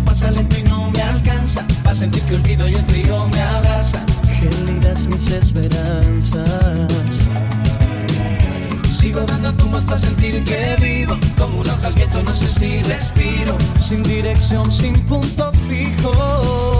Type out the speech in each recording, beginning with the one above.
pasa lento y no me alcanza a sentir que olvido y el frío me abraza. Gélidas mis esperanzas. Sigo dando tumbos para sentir que vivo. Como un hoja al viento, no sé si respiro. Sin dirección, sin punto fijo.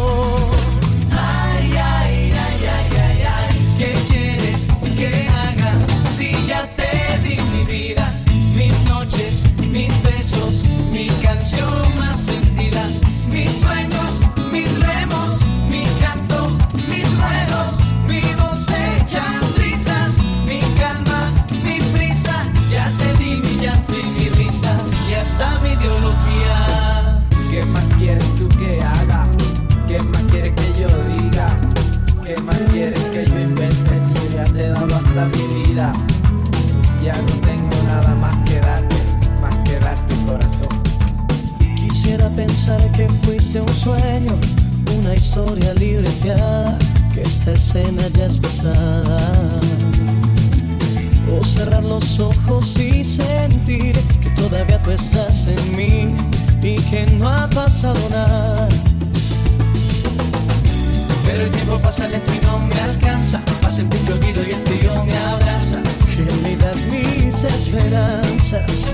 sueño, una historia libreteada, que esta escena ya es pesada. O cerrar los ojos y sentir que todavía tú estás en mí y que no ha pasado nada. Pero el tiempo pasa lento y no me alcanza, para sentir que olvido y el frío me abraza. Que me das mis esperanzas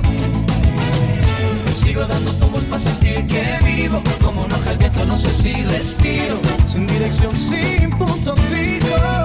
sigo dando tumbos para sentir que vivo. Como una hoja al viento, no sé si respiro. Sin dirección, sin punto fijo.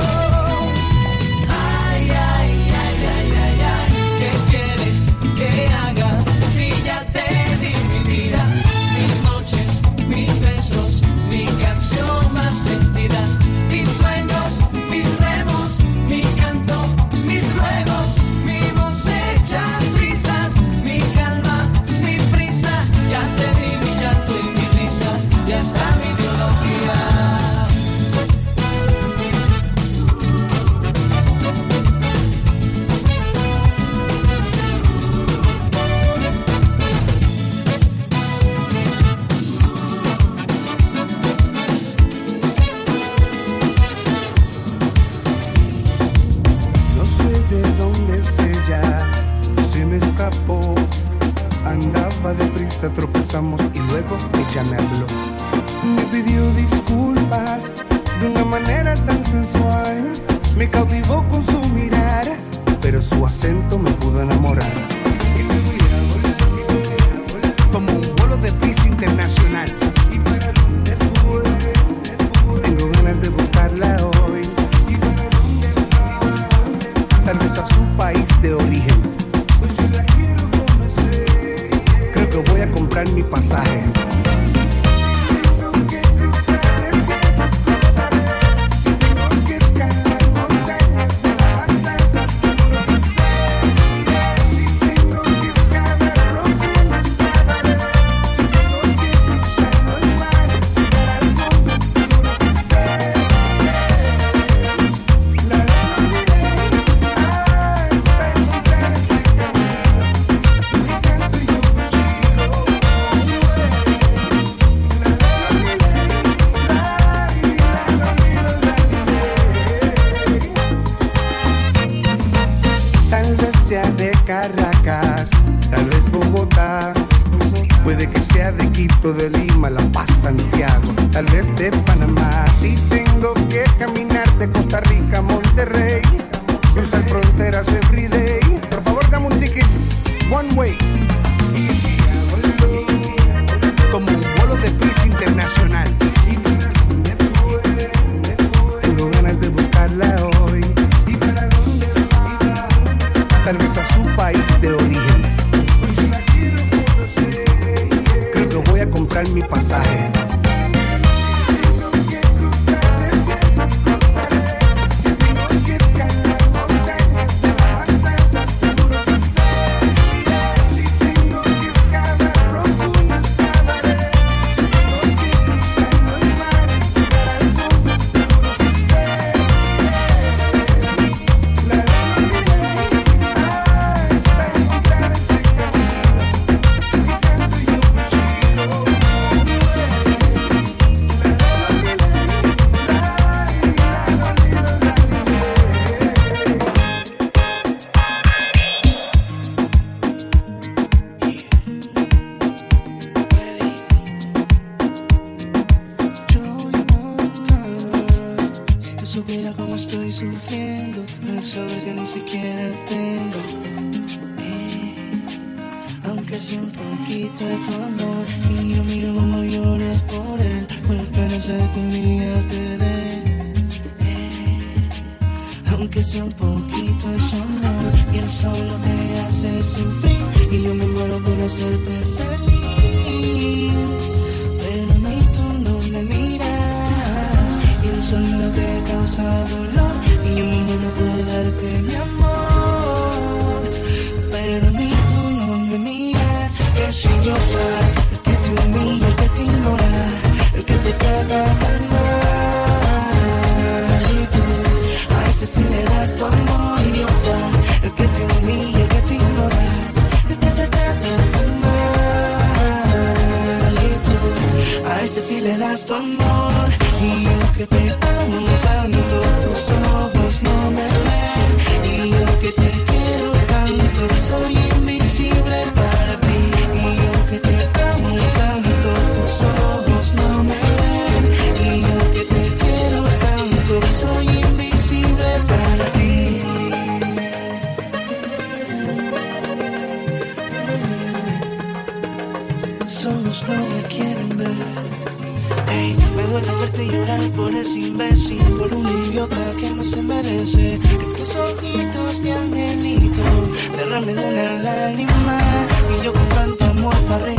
the world. parece que tus ojitos de angelito derramen una lágrima y yo con tanto amor para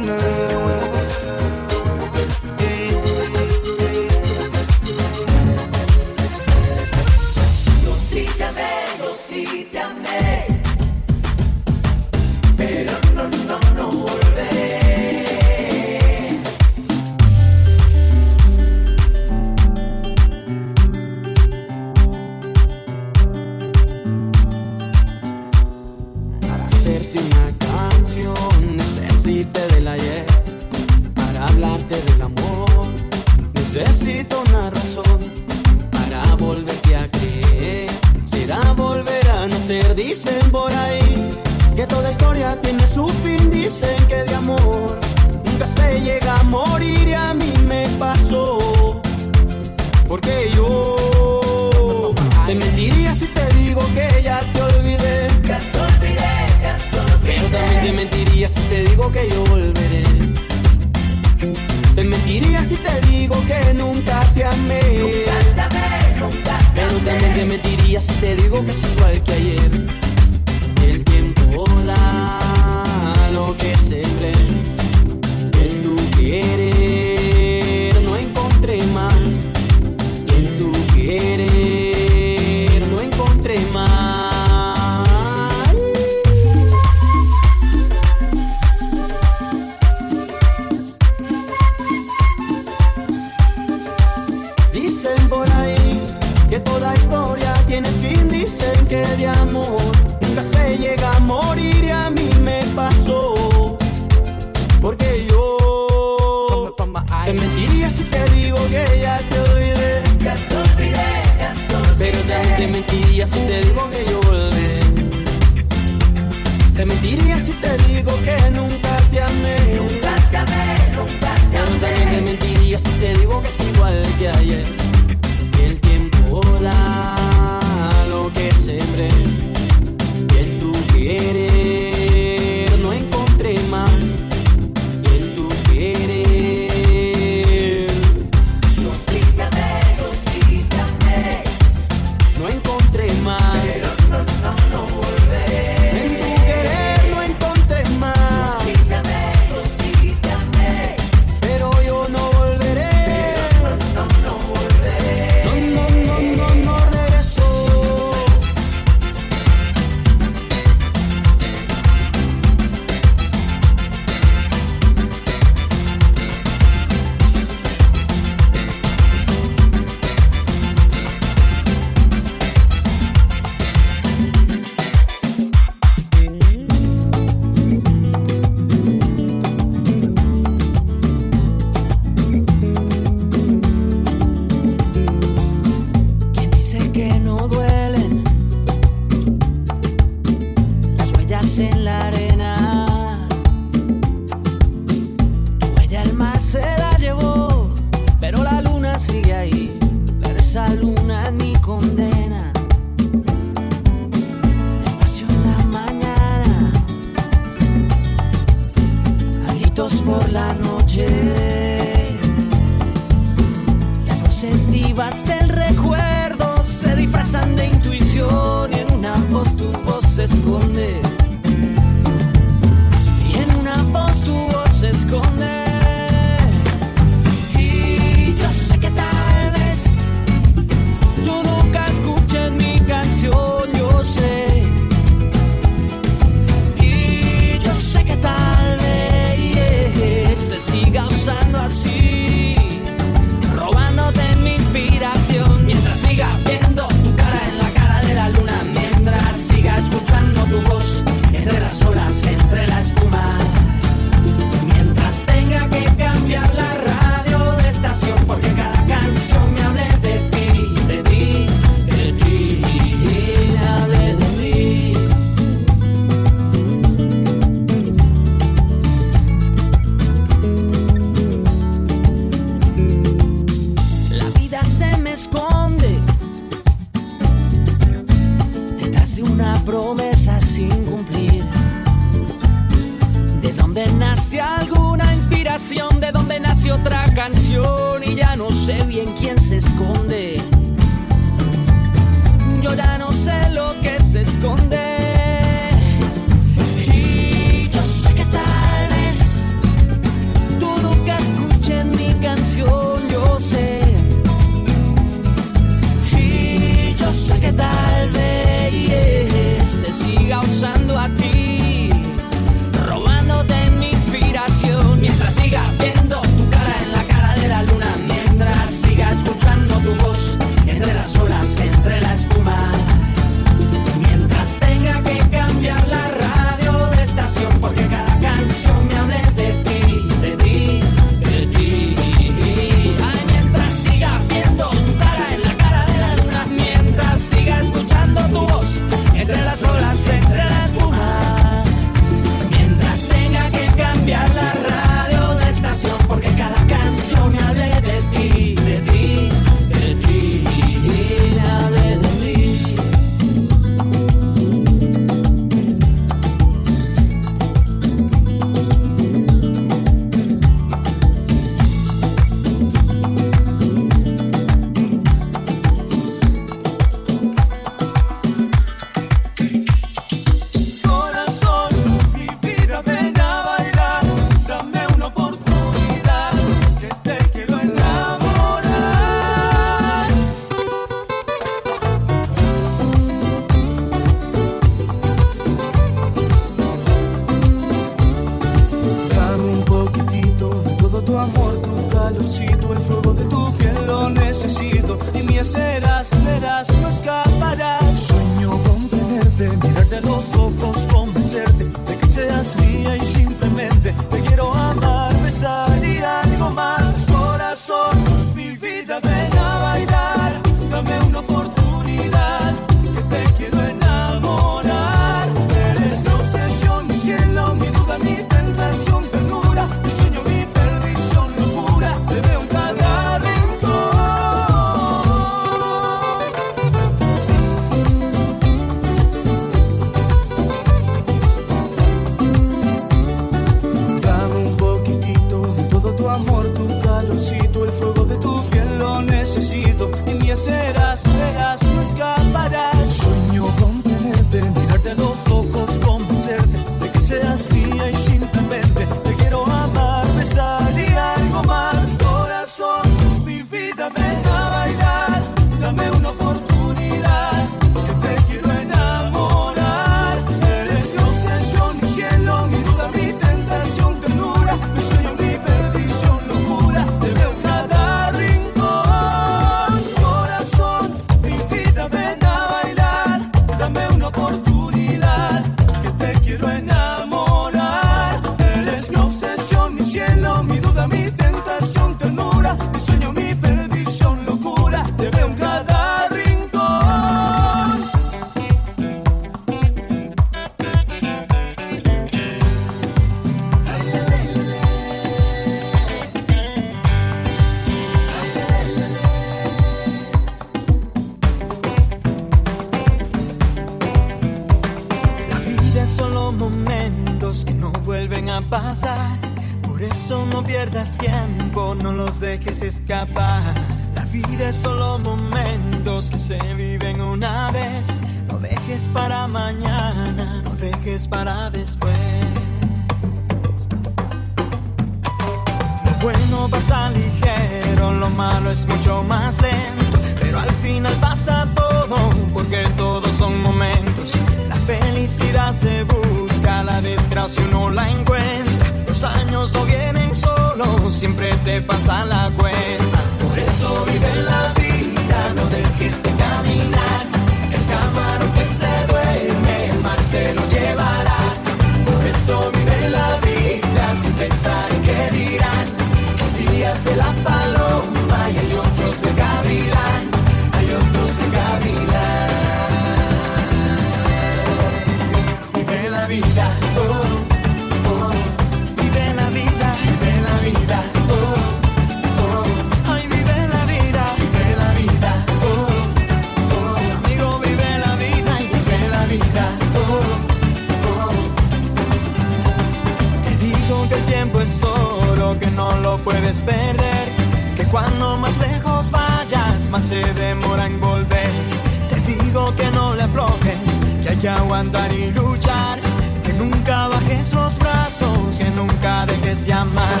que aguantar y luchar, que nunca bajes los brazos, que nunca dejes de amar.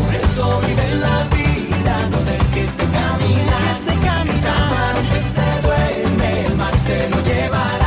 Por eso vive la vida, no dejes de caminar, dejes de caminar, que se duerme el mar se lo llevará.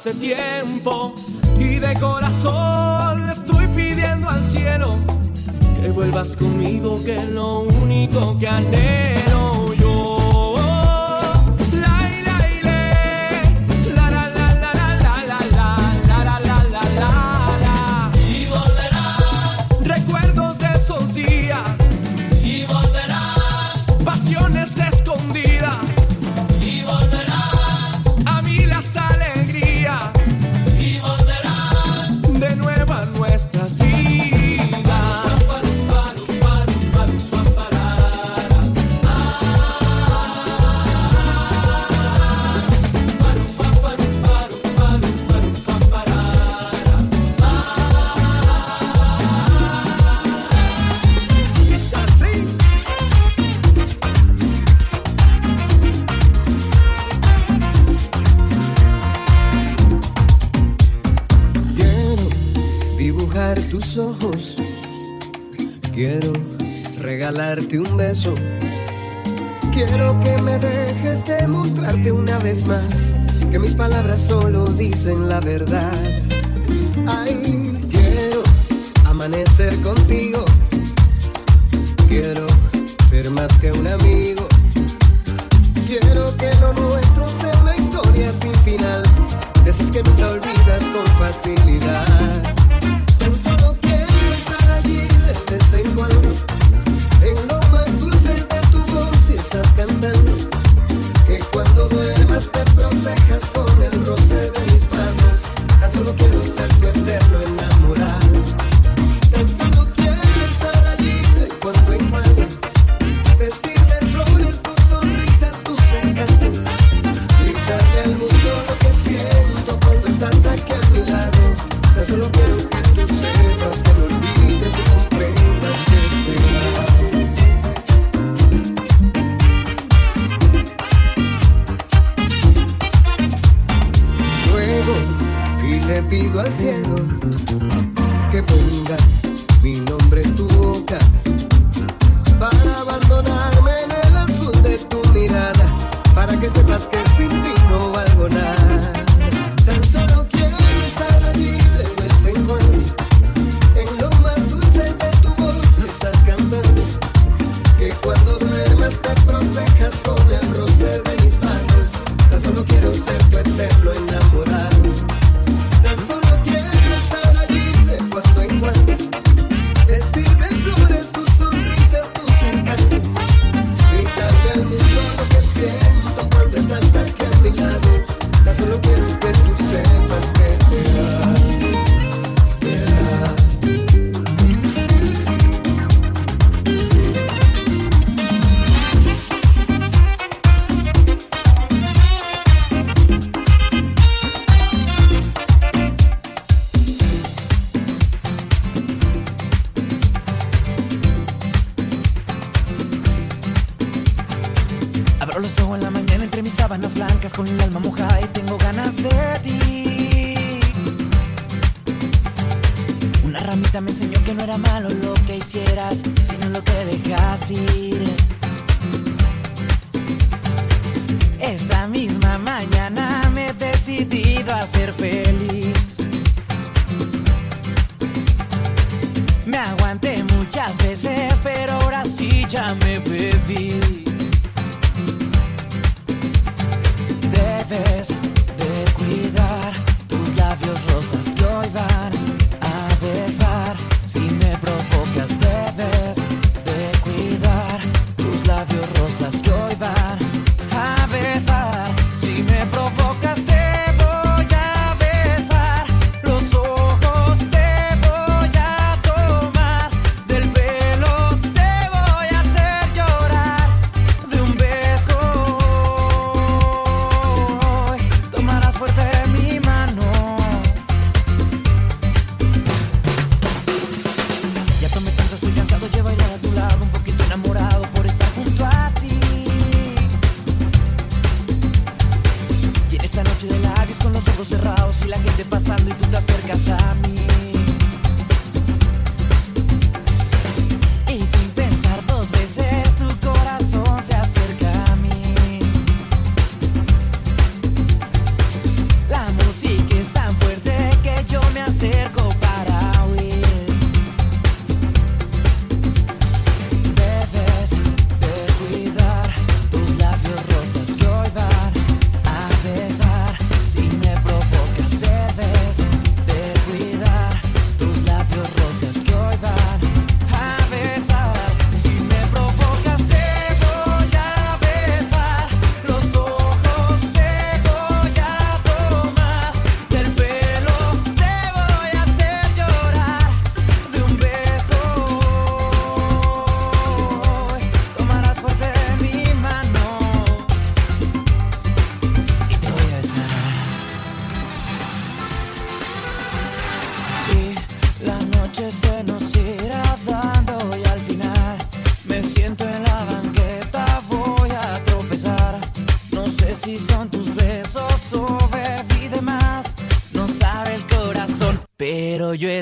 hace tiempo y de corazón le estoy pidiendo al cielo que vuelvas conmigo, que lo único que anhelo. verdad. le pido al cielo que ponga mi nombre en tu boca para abandonarme en el azul de tu mirada, para que sepas que sin ti no valgo nada.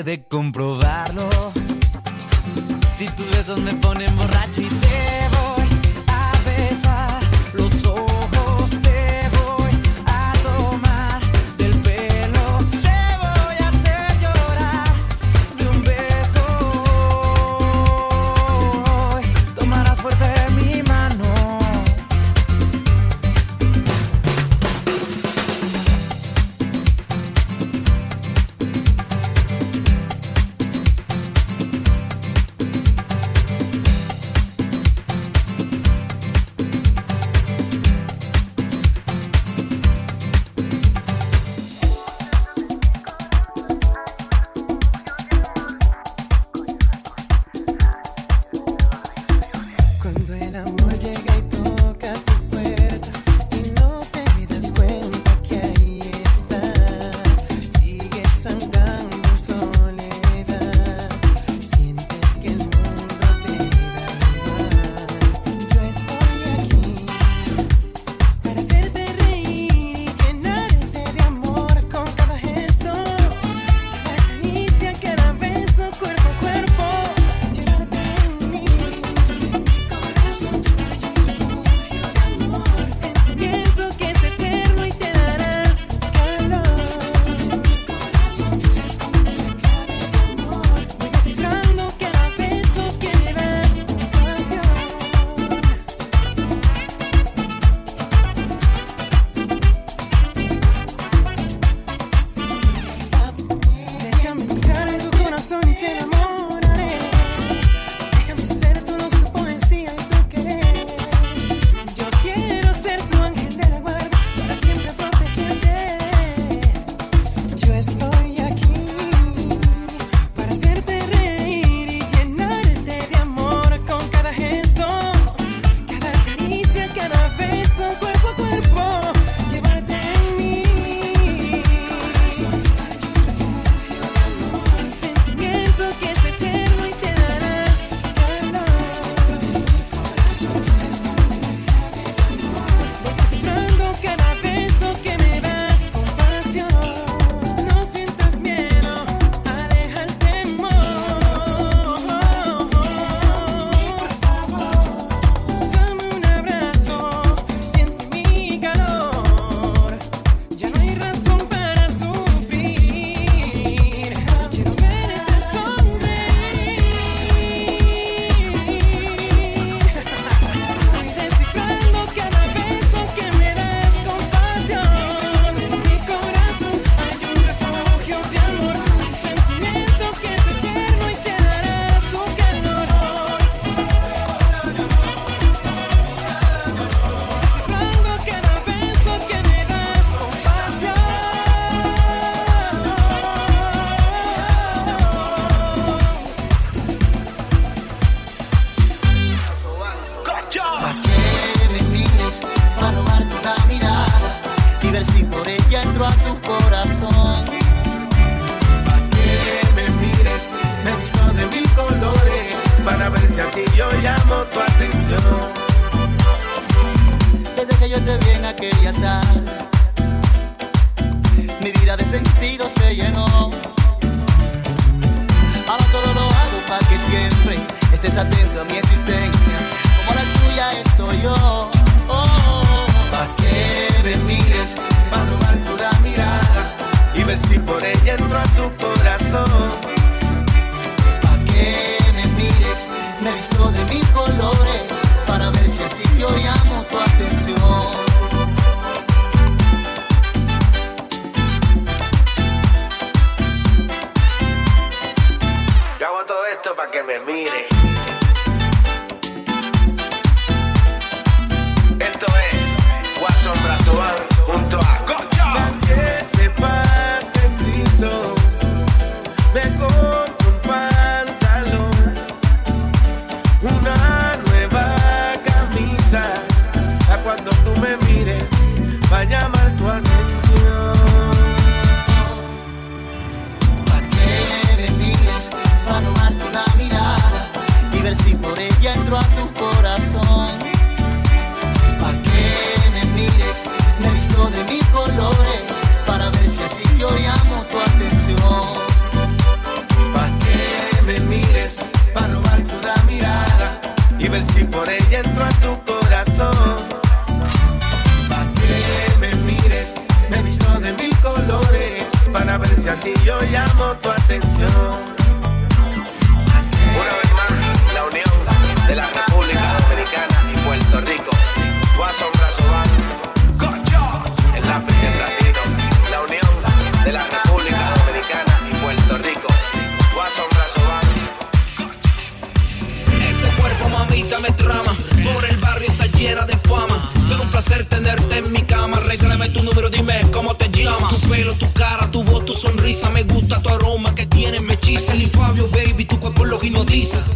De comprobarlo. Si tus besos me ponen borracho y te voy a besar los ojos.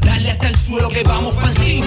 Dale hasta el suelo que vamos pa' encima.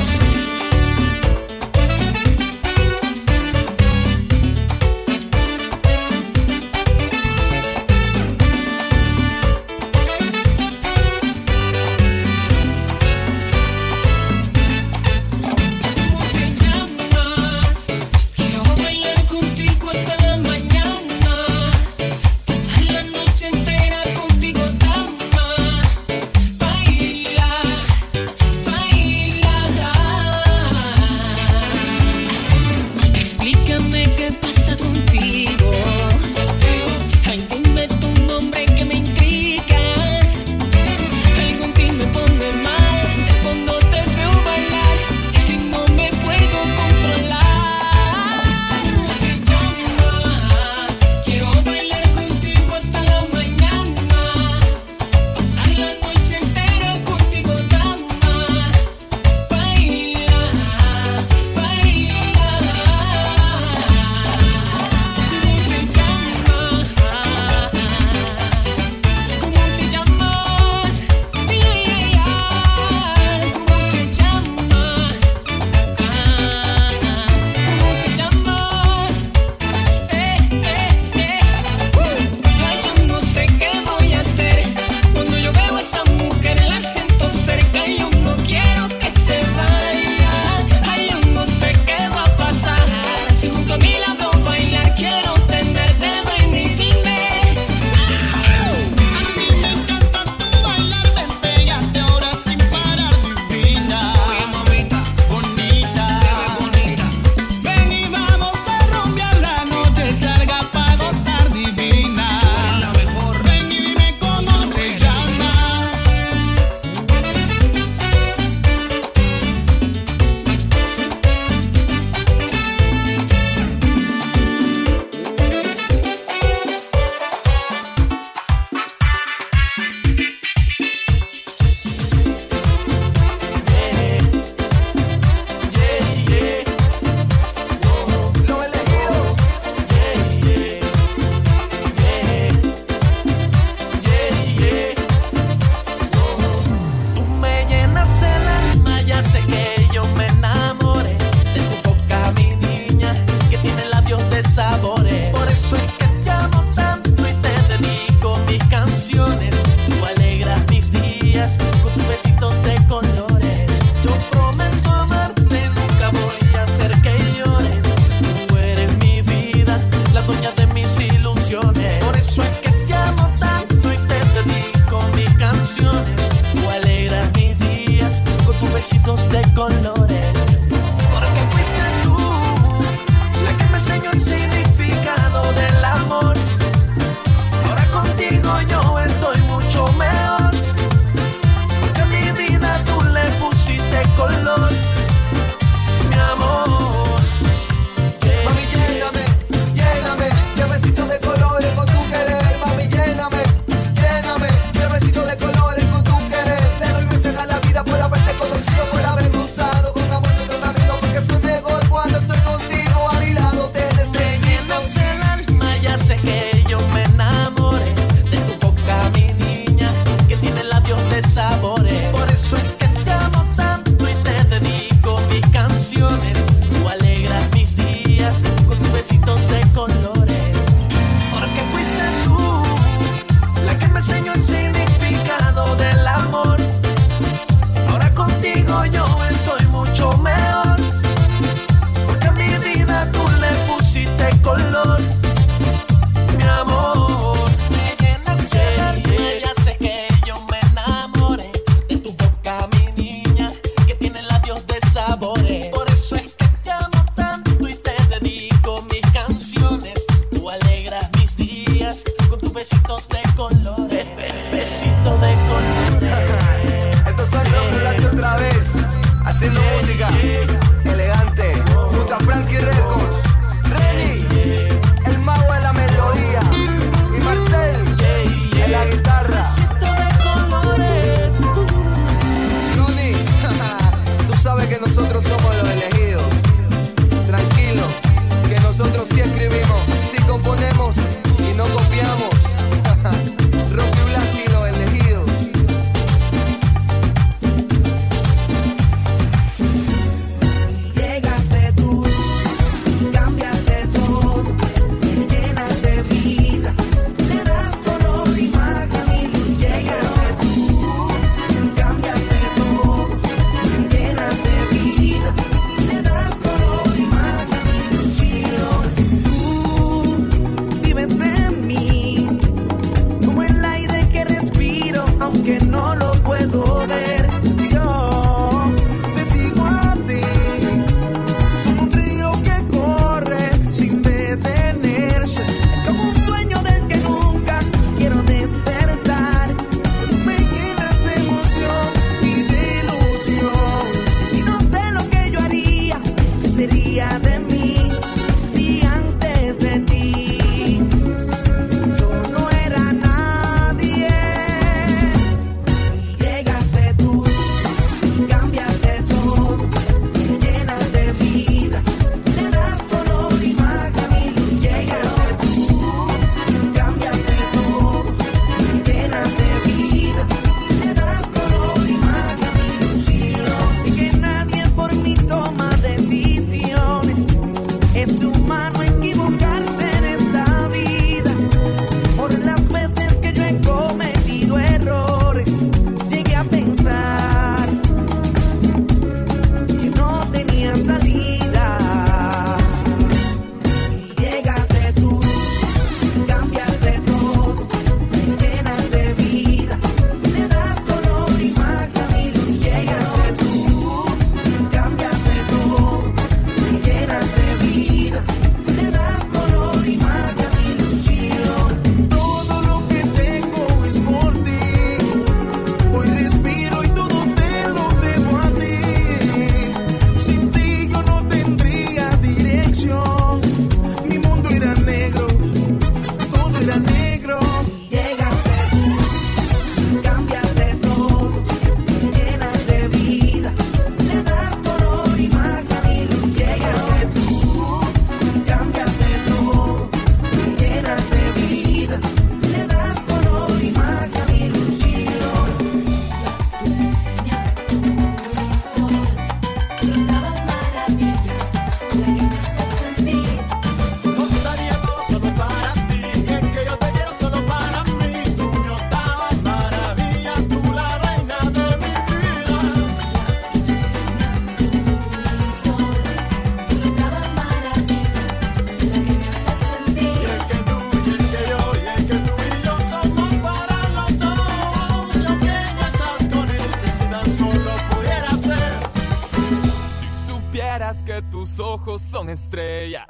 Ojos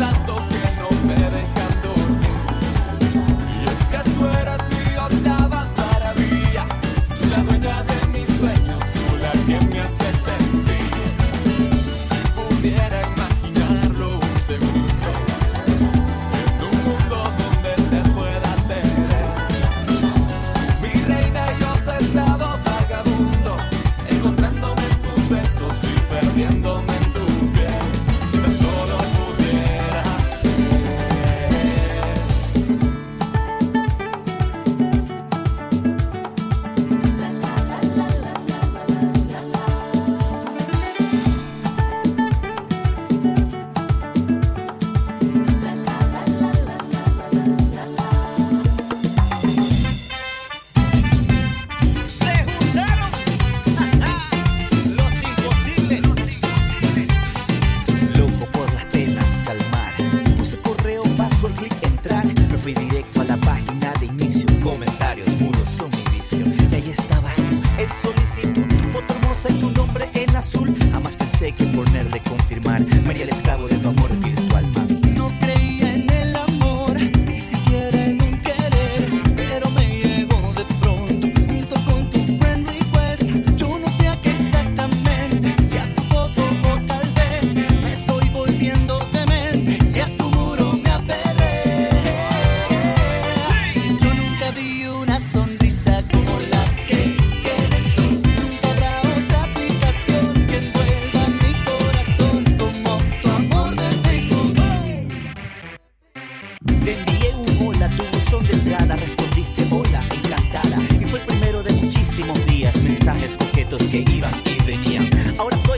tanto iban y venían. Ahora son